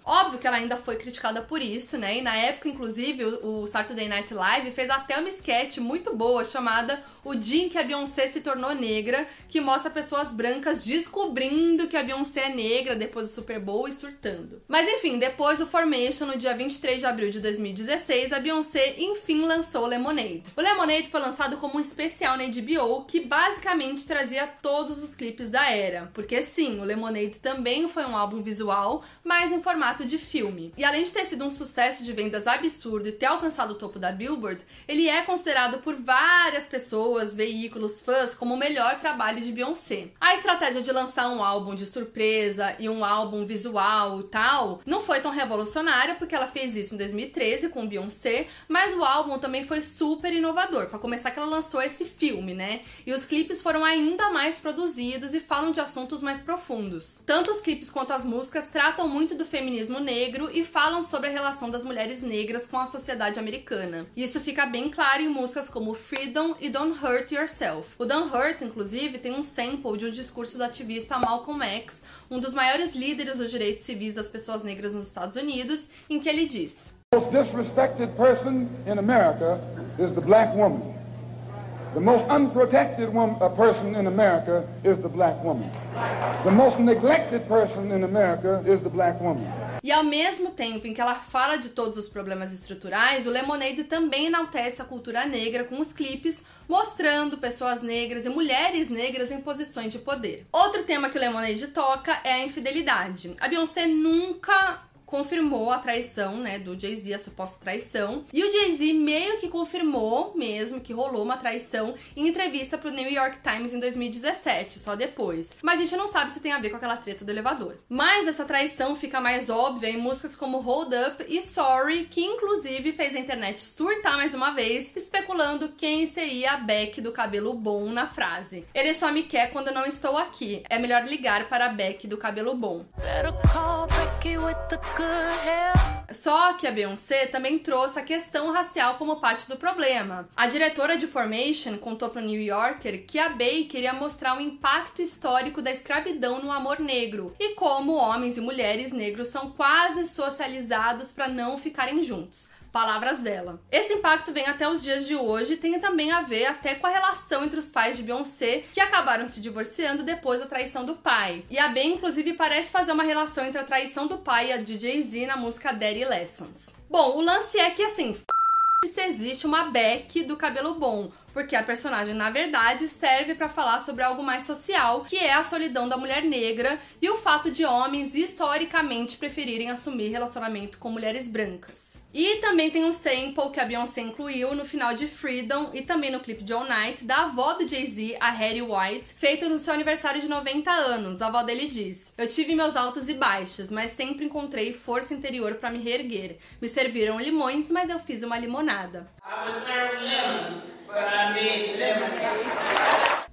Speaker 1: Óbvio que ela ainda foi criticada por isso, né? E na época, inclusive, o Saturday Night Live fez até uma sketch muito boa chamada O Dia em que a Beyoncé se tornou negra, que mostra pessoas brancas descobrindo que a Beyoncé é negra depois do Super Bowl e surtando. Mas enfim, depois do Formation, no dia 23 de abril de 2016, a Beyoncé enfim lançou Lemonade. O Lemonade foi lançado como um especial na HBO que basicamente trazia todos os clipes da era. Porque sim, o Lemonade também foi um álbum visual, mas em formato de filme. E além de ter sido um sucesso de vendas absurdo e ter alcançado o topo da Billboard, ele é considerado por várias pessoas, veículos, fãs, como o melhor trabalho de Beyoncé. A estratégia de lançar um álbum de surpresa e um álbum visual e tal não foi tão revolucionária, porque ela fez isso em 2013 com Beyoncé, mas o álbum também foi super inovador. Para começar, que ela lançou esse filme, né? E os clipes foram ainda mais produzidos e falam de assuntos mais profundos. Tanto os clipes quanto as músicas tratam muito do feminismo negro e falam sobre a relação das mulheres negras com a sociedade americana. Isso fica bem claro em músicas como Freedom e Don't Hurt Yourself. O Don't Hurt, inclusive, tem um sample de um discurso do ativista Malcolm X, um dos maiores líderes dos direitos civis das pessoas negras nos Estados Unidos, em que ele diz:
Speaker 2: The most disrespected person in America is the black woman. The most unprotected woman, a person in America is the black woman. The most neglected person in America is the black woman.
Speaker 1: E ao mesmo tempo em que ela fala de todos os problemas estruturais, o Lemonade também enaltece a cultura negra com os clipes mostrando pessoas negras e mulheres negras em posições de poder. Outro tema que o Lemonade toca é a infidelidade. A Beyoncé nunca confirmou a traição, né, do Jay-Z, a suposta traição. E o Jay-Z meio que confirmou mesmo que rolou uma traição em entrevista pro New York Times em 2017, só depois. Mas a gente não sabe se tem a ver com aquela treta do elevador. Mas essa traição fica mais óbvia em músicas como Hold Up e Sorry, que inclusive fez a internet surtar mais uma vez, especulando quem seria a Beck do cabelo bom na frase. Ele só me quer quando não estou aqui. É melhor ligar para a Beck do cabelo bom. Better call Becky with the só que a Beyoncé também trouxe a questão racial como parte do problema. A diretora de Formation contou para o New Yorker que a Bey queria mostrar o impacto histórico da escravidão no amor negro e como homens e mulheres negros são quase socializados para não ficarem juntos. Palavras dela. Esse impacto vem até os dias de hoje e tem também a ver até com a relação entre os pais de Beyoncé, que acabaram se divorciando depois da traição do pai. E a Ben, inclusive, parece fazer uma relação entre a traição do pai e a de Jay-Z na música Daddy Lessons. Bom, o lance é que assim, se existe uma Beck do cabelo bom, porque a personagem na verdade serve para falar sobre algo mais social, que é a solidão da mulher negra e o fato de homens historicamente preferirem assumir relacionamento com mulheres brancas. E também tem um sample que a Beyoncé incluiu no final de Freedom e também no clipe de All Night da avó do Jay-Z, a Hattie White, feito no seu aniversário de 90 anos. A avó dele diz: Eu tive meus altos e baixos, mas sempre encontrei força interior para me reerguer. Me serviram limões, mas eu fiz uma limonada. I was lemonade.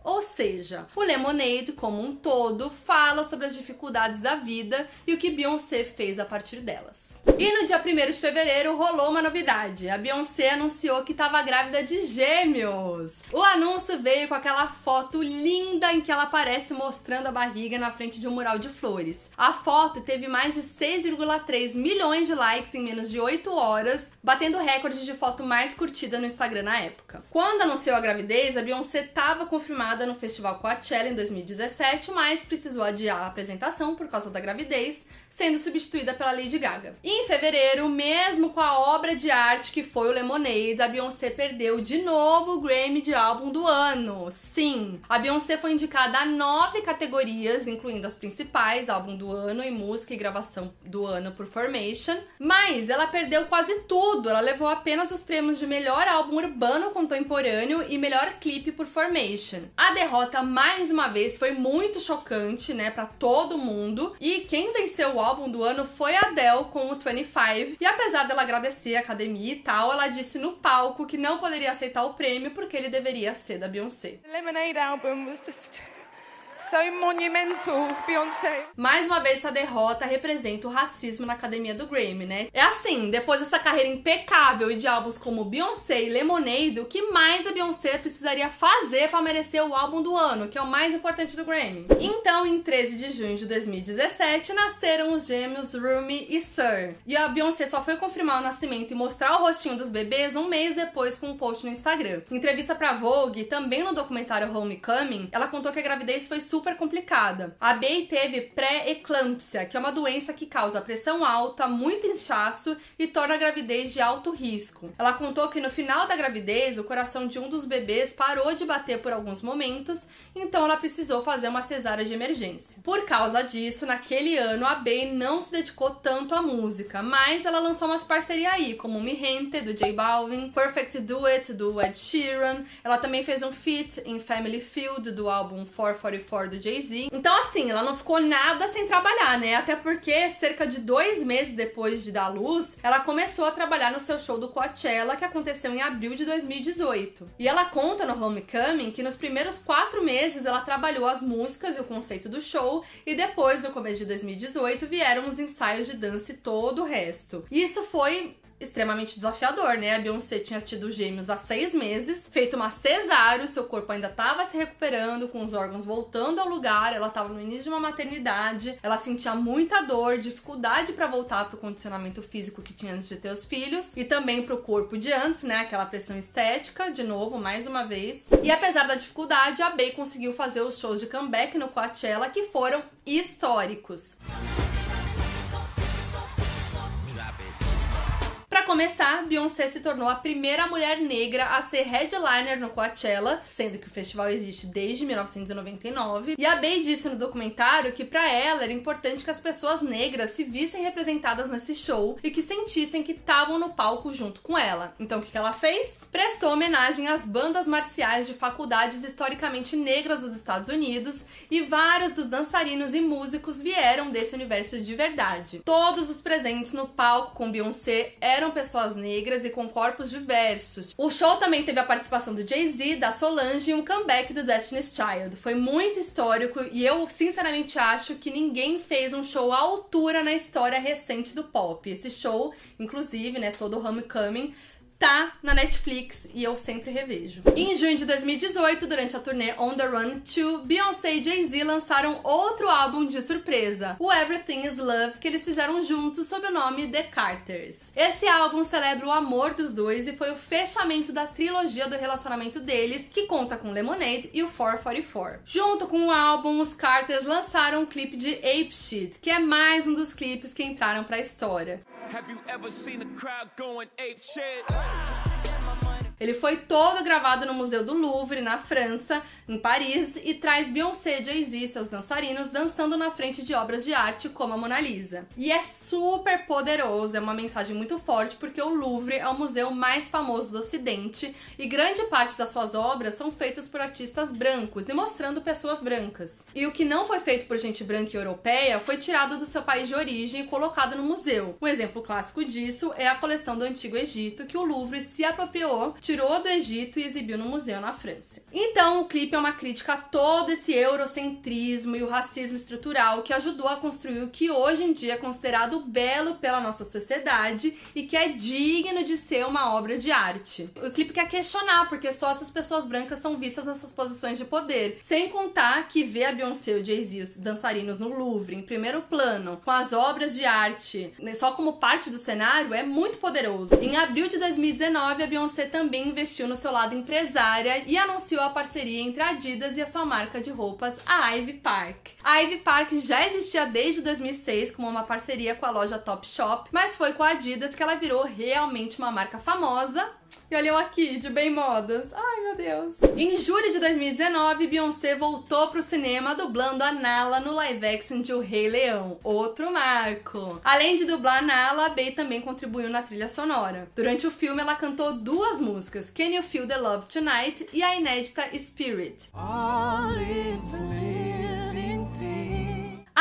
Speaker 1: Ou seja, o Lemonade, como um todo, fala sobre as dificuldades da vida e o que Beyoncé fez a partir delas. E no dia 1 de fevereiro rolou uma novidade. A Beyoncé anunciou que estava grávida de gêmeos. O anúncio veio com aquela foto linda em que ela aparece mostrando a barriga na frente de um mural de flores. A foto teve mais de 6,3 milhões de likes em menos de 8 horas, batendo recorde de foto mais curtida no Instagram na época. Quando anunciou a gravidez, a Beyoncé estava confirmada no Festival Coachella em 2017, mas precisou adiar a apresentação por causa da gravidez, sendo substituída pela Lady Gaga. E em fevereiro, mesmo com a obra de arte que foi o Lemonade, a Beyoncé perdeu de novo o Grammy de álbum do ano. Sim, a Beyoncé foi indicada a nove categorias, incluindo as principais, álbum do ano e música e gravação do ano por Formation, mas ela perdeu quase tudo. Ela levou apenas os prêmios de melhor álbum urbano contemporâneo e melhor clipe por Formation. A derrota mais uma vez foi muito chocante, né, para todo mundo. E quem venceu o álbum do ano foi a Adele com o 25. E apesar dela agradecer a academia e tal, ela disse no palco que não poderia aceitar o prêmio porque ele deveria ser da Beyoncé.
Speaker 3: The Lemonade album was just So monumental, Beyoncé.
Speaker 1: Mais uma vez, essa derrota representa o racismo na academia do Grammy, né? É assim, depois dessa carreira impecável e de álbuns como Beyoncé e Lemonade, o que mais a Beyoncé precisaria fazer para merecer o álbum do ano, que é o mais importante do Grammy? Então, em 13 de junho de 2017, nasceram os gêmeos Rumi e Sir. E a Beyoncé só foi confirmar o nascimento e mostrar o rostinho dos bebês um mês depois com um post no Instagram. Em entrevista pra Vogue, também no documentário Homecoming, ela contou que a gravidez foi super complicada. A Bey teve pré-eclâmpsia, que é uma doença que causa pressão alta, muito inchaço e torna a gravidez de alto risco. Ela contou que no final da gravidez, o coração de um dos bebês parou de bater por alguns momentos, então ela precisou fazer uma cesárea de emergência. Por causa disso, naquele ano a Bey não se dedicou tanto à música, mas ela lançou umas parcerias aí, como Mi Gente do J Balvin, Perfect Do It do Ed Sheeran. Ela também fez um feat em Family Field do álbum 444 do Jay-Z. Então, assim, ela não ficou nada sem trabalhar, né? Até porque cerca de dois meses depois de dar luz, ela começou a trabalhar no seu show do Coachella, que aconteceu em abril de 2018. E ela conta no Homecoming que nos primeiros quatro meses ela trabalhou as músicas e o conceito do show, e depois, no começo de 2018, vieram os ensaios de dança e todo o resto. E isso foi extremamente desafiador, né? A Beyoncé tinha tido gêmeos há seis meses, feito uma cesárea, seu corpo ainda estava se recuperando, com os órgãos voltando ao lugar, ela estava no início de uma maternidade, ela sentia muita dor, dificuldade para voltar pro condicionamento físico que tinha antes de ter os filhos, e também pro corpo de antes, né? Aquela pressão estética, de novo, mais uma vez. E apesar da dificuldade, a Bey conseguiu fazer os shows de comeback no Coachella que foram históricos. Começar, Beyoncé se tornou a primeira mulher negra a ser headliner no Coachella, sendo que o festival existe desde 1999. E a Bey disse no documentário que para ela era importante que as pessoas negras se vissem representadas nesse show e que sentissem que estavam no palco junto com ela. Então o que ela fez? Prestou homenagem às bandas marciais de faculdades historicamente negras dos Estados Unidos e vários dos dançarinos e músicos vieram desse universo de verdade. Todos os presentes no palco com Beyoncé eram pessoas negras e com corpos diversos. O show também teve a participação do Jay-Z, da Solange e um comeback do Destiny's Child. Foi muito histórico e eu sinceramente acho que ninguém fez um show à altura na história recente do pop. Esse show, inclusive, né, todo o Homecoming, tá na Netflix e eu sempre revejo. Em junho de 2018, durante a turnê On The Run 2, Beyoncé e Jay-Z lançaram outro álbum de surpresa, o Everything Is Love, que eles fizeram juntos sob o nome The Carters. Esse álbum celebra o amor dos dois e foi o fechamento da trilogia do relacionamento deles, que conta com Lemonade e o 444. Junto com o álbum, os Carters lançaram um clipe de Ape Shit, que é mais um dos clipes que entraram para a história. Have you ever seen a crowd going ape shit? Ele foi todo gravado no Museu do Louvre, na França, em Paris, e traz Beyoncé, Jay-Z e seus dançarinos dançando na frente de obras de arte como a Mona Lisa. E é super poderoso, é uma mensagem muito forte, porque o Louvre é o museu mais famoso do Ocidente e grande parte das suas obras são feitas por artistas brancos e mostrando pessoas brancas. E o que não foi feito por gente branca e europeia foi tirado do seu país de origem e colocado no museu. Um exemplo clássico disso é a coleção do Antigo Egito, que o Louvre se apropriou, tirou do Egito e exibiu no museu na França. Então, o clipe é uma crítica a todo esse eurocentrismo e o racismo estrutural que ajudou a construir o que hoje em dia é considerado belo pela nossa sociedade e que é digno de ser uma obra de arte. O clipe quer questionar porque só essas pessoas brancas são vistas nessas posições de poder. Sem contar que ver a Beyoncé e o Jay-Z, os dançarinos no Louvre, em primeiro plano, com as obras de arte, né, só como parte do cenário, é muito poderoso. Em abril de 2019, a Beyoncé também investiu no seu lado empresária e anunciou a parceria entre a Adidas e a sua marca de roupas, a Ivy Park. A Ivy Park já existia desde 2006 como uma parceria com a loja Topshop, mas foi com a Adidas que ela virou realmente uma marca famosa e olha eu aqui, de bem modas. Ai, meu Deus. Em julho de 2019, Beyoncé voltou pro cinema dublando a Nala no live action de O Rei Leão. Outro marco. Além de dublar a Nala, a Bey também contribuiu na trilha sonora. Durante o filme, ela cantou duas músicas, Can You Feel the Love Tonight e a inédita Spirit. All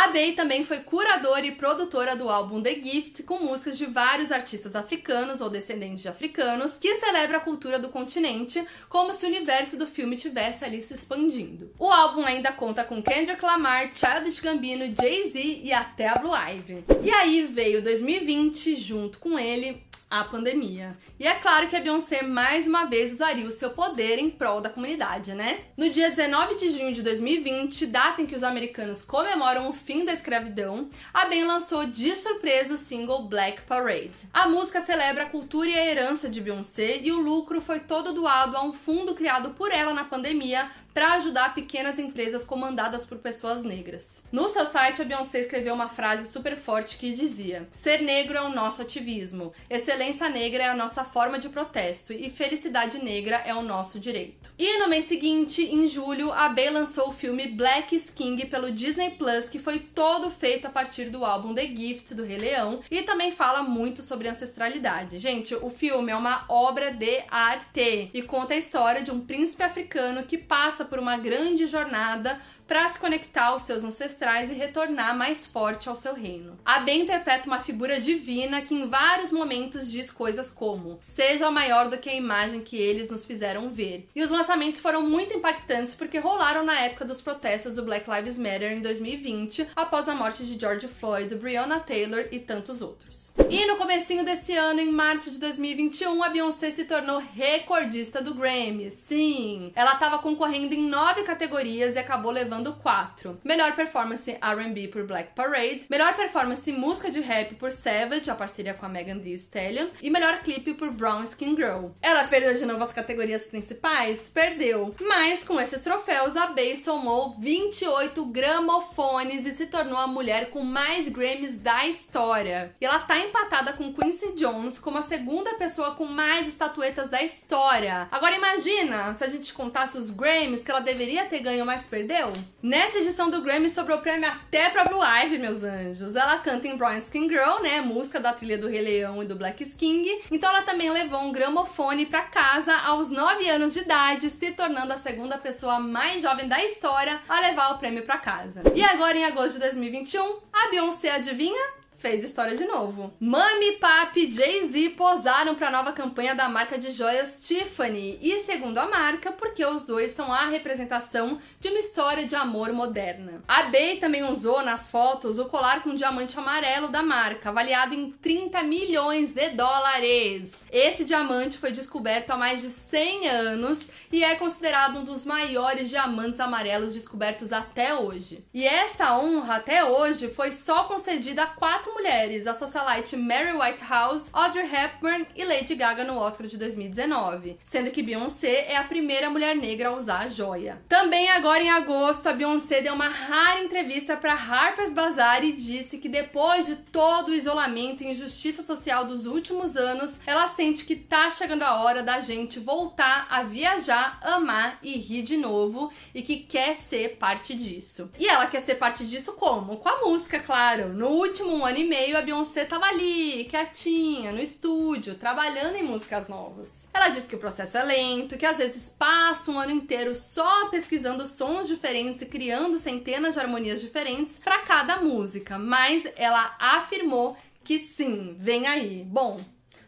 Speaker 1: a Bey também foi curadora e produtora do álbum The Gift, com músicas de vários artistas africanos ou descendentes de africanos, que celebra a cultura do continente, como se o universo do filme tivesse ali se expandindo. O álbum ainda conta com Kendrick Lamar, Childish Gambino, Jay-Z e até a Blue Ivy. E aí veio 2020 junto com ele a pandemia. E é claro que a Beyoncé mais uma vez usaria o seu poder em prol da comunidade, né? No dia 19 de junho de 2020, data em que os americanos comemoram o fim da escravidão, a Ben lançou de surpresa o single Black Parade. A música celebra a cultura e a herança de Beyoncé e o lucro foi todo doado a um fundo criado por ela na pandemia para ajudar pequenas empresas comandadas por pessoas negras. No seu site, a Beyoncé escreveu uma frase super forte que dizia: Ser negro é o nosso ativismo, excelência negra é a nossa forma de protesto e felicidade negra é o nosso direito. E no mês seguinte, em julho, a Bey lançou o filme Black King pelo Disney Plus, que foi todo feito a partir do álbum The Gift do Rei Leão e também fala muito sobre ancestralidade. Gente, o filme é uma obra de arte e conta a história de um príncipe africano que passa passa por uma grande jornada para se conectar aos seus ancestrais e retornar mais forte ao seu reino. A Ben interpreta uma figura divina que em vários momentos diz coisas como: "Seja maior do que a imagem que eles nos fizeram ver". E os lançamentos foram muito impactantes porque rolaram na época dos protestos do Black Lives Matter em 2020, após a morte de George Floyd, Breonna Taylor e tantos outros. E no comecinho desse ano, em março de 2021, a Beyoncé se tornou recordista do Grammy. Sim, ela estava concorrendo em nove categorias e acabou levando quatro. Melhor performance R&B por Black Parade, melhor performance música de rap por Savage, a parceria com a Megan Thee Stallion, e melhor clipe por Brown Skin Girl. Ela perdeu de novo as categorias principais? Perdeu. Mas com esses troféus, a Bey somou 28 gramofones e se tornou a mulher com mais Grammys da história. E ela tá empatada com Quincy Jones como a segunda pessoa com mais estatuetas da história. Agora imagina se a gente contasse os Grammys que ela deveria ter ganho, mas perdeu? Nessa edição do Grammy sobrou prêmio até pra Blue Ivy, meus anjos. Ela canta em Brown Skin Girl, né? Música da trilha do Rei Leão e do Black King. Então ela também levou um gramofone para casa aos 9 anos de idade, se tornando a segunda pessoa mais jovem da história a levar o prêmio para casa. E agora, em agosto de 2021, a Beyoncé adivinha? Fez história de novo. Mami, Papi e Jay-Z posaram para a nova campanha da marca de joias Tiffany. E segundo a marca, porque os dois são a representação de uma história de amor moderna. A Bey também usou nas fotos o colar com diamante amarelo da marca, avaliado em 30 milhões de dólares. Esse diamante foi descoberto há mais de 100 anos e é considerado um dos maiores diamantes amarelos descobertos até hoje. E essa honra até hoje foi só concedida a quatro mulheres, a socialite Mary Whitehouse, Audrey Hepburn e Lady Gaga no Oscar de 2019, sendo que Beyoncé é a primeira mulher negra a usar a joia. Também agora em agosto, a Beyoncé deu uma rara entrevista para Harper's Bazaar e disse que depois de todo o isolamento e injustiça social dos últimos anos, ela sente que tá chegando a hora da gente voltar a viajar, amar e rir de novo e que quer ser parte disso. E ela quer ser parte disso como? Com a música, claro. No último ano e meio, a Beyoncé tava ali, quietinha, no estúdio, trabalhando em músicas novas. Ela diz que o processo é lento, que às vezes passa um ano inteiro só pesquisando sons diferentes e criando centenas de harmonias diferentes para cada música, mas ela afirmou que sim, vem aí. Bom,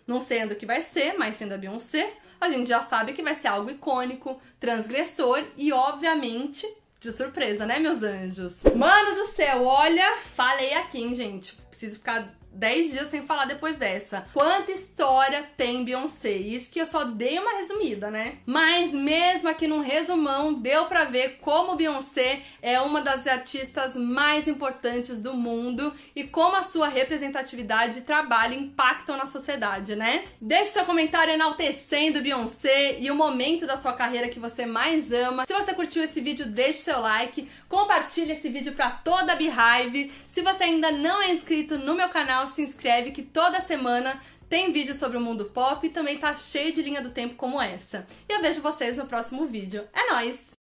Speaker 1: não sendo o que vai ser, mas sendo a Beyoncé, a gente já sabe que vai ser algo icônico, transgressor e, obviamente, de surpresa, né, meus anjos? Mano do céu, olha, falei aqui, hein, gente preciso ficar 10 dias sem falar depois dessa. Quanta história tem Beyoncé? Isso que eu só dei uma resumida, né? Mas mesmo aqui num resumão, deu para ver como Beyoncé é uma das artistas mais importantes do mundo e como a sua representatividade e trabalho impactam na sociedade, né? Deixe seu comentário enaltecendo Beyoncé e o momento da sua carreira que você mais ama. Se você curtiu esse vídeo, deixe seu like, compartilhe esse vídeo para toda a Beehive. Se você ainda não é inscrito no meu canal, canal, se inscreve que toda semana tem vídeo sobre o mundo pop e também tá cheio de linha do tempo como essa. E eu vejo vocês no próximo vídeo. É nóis!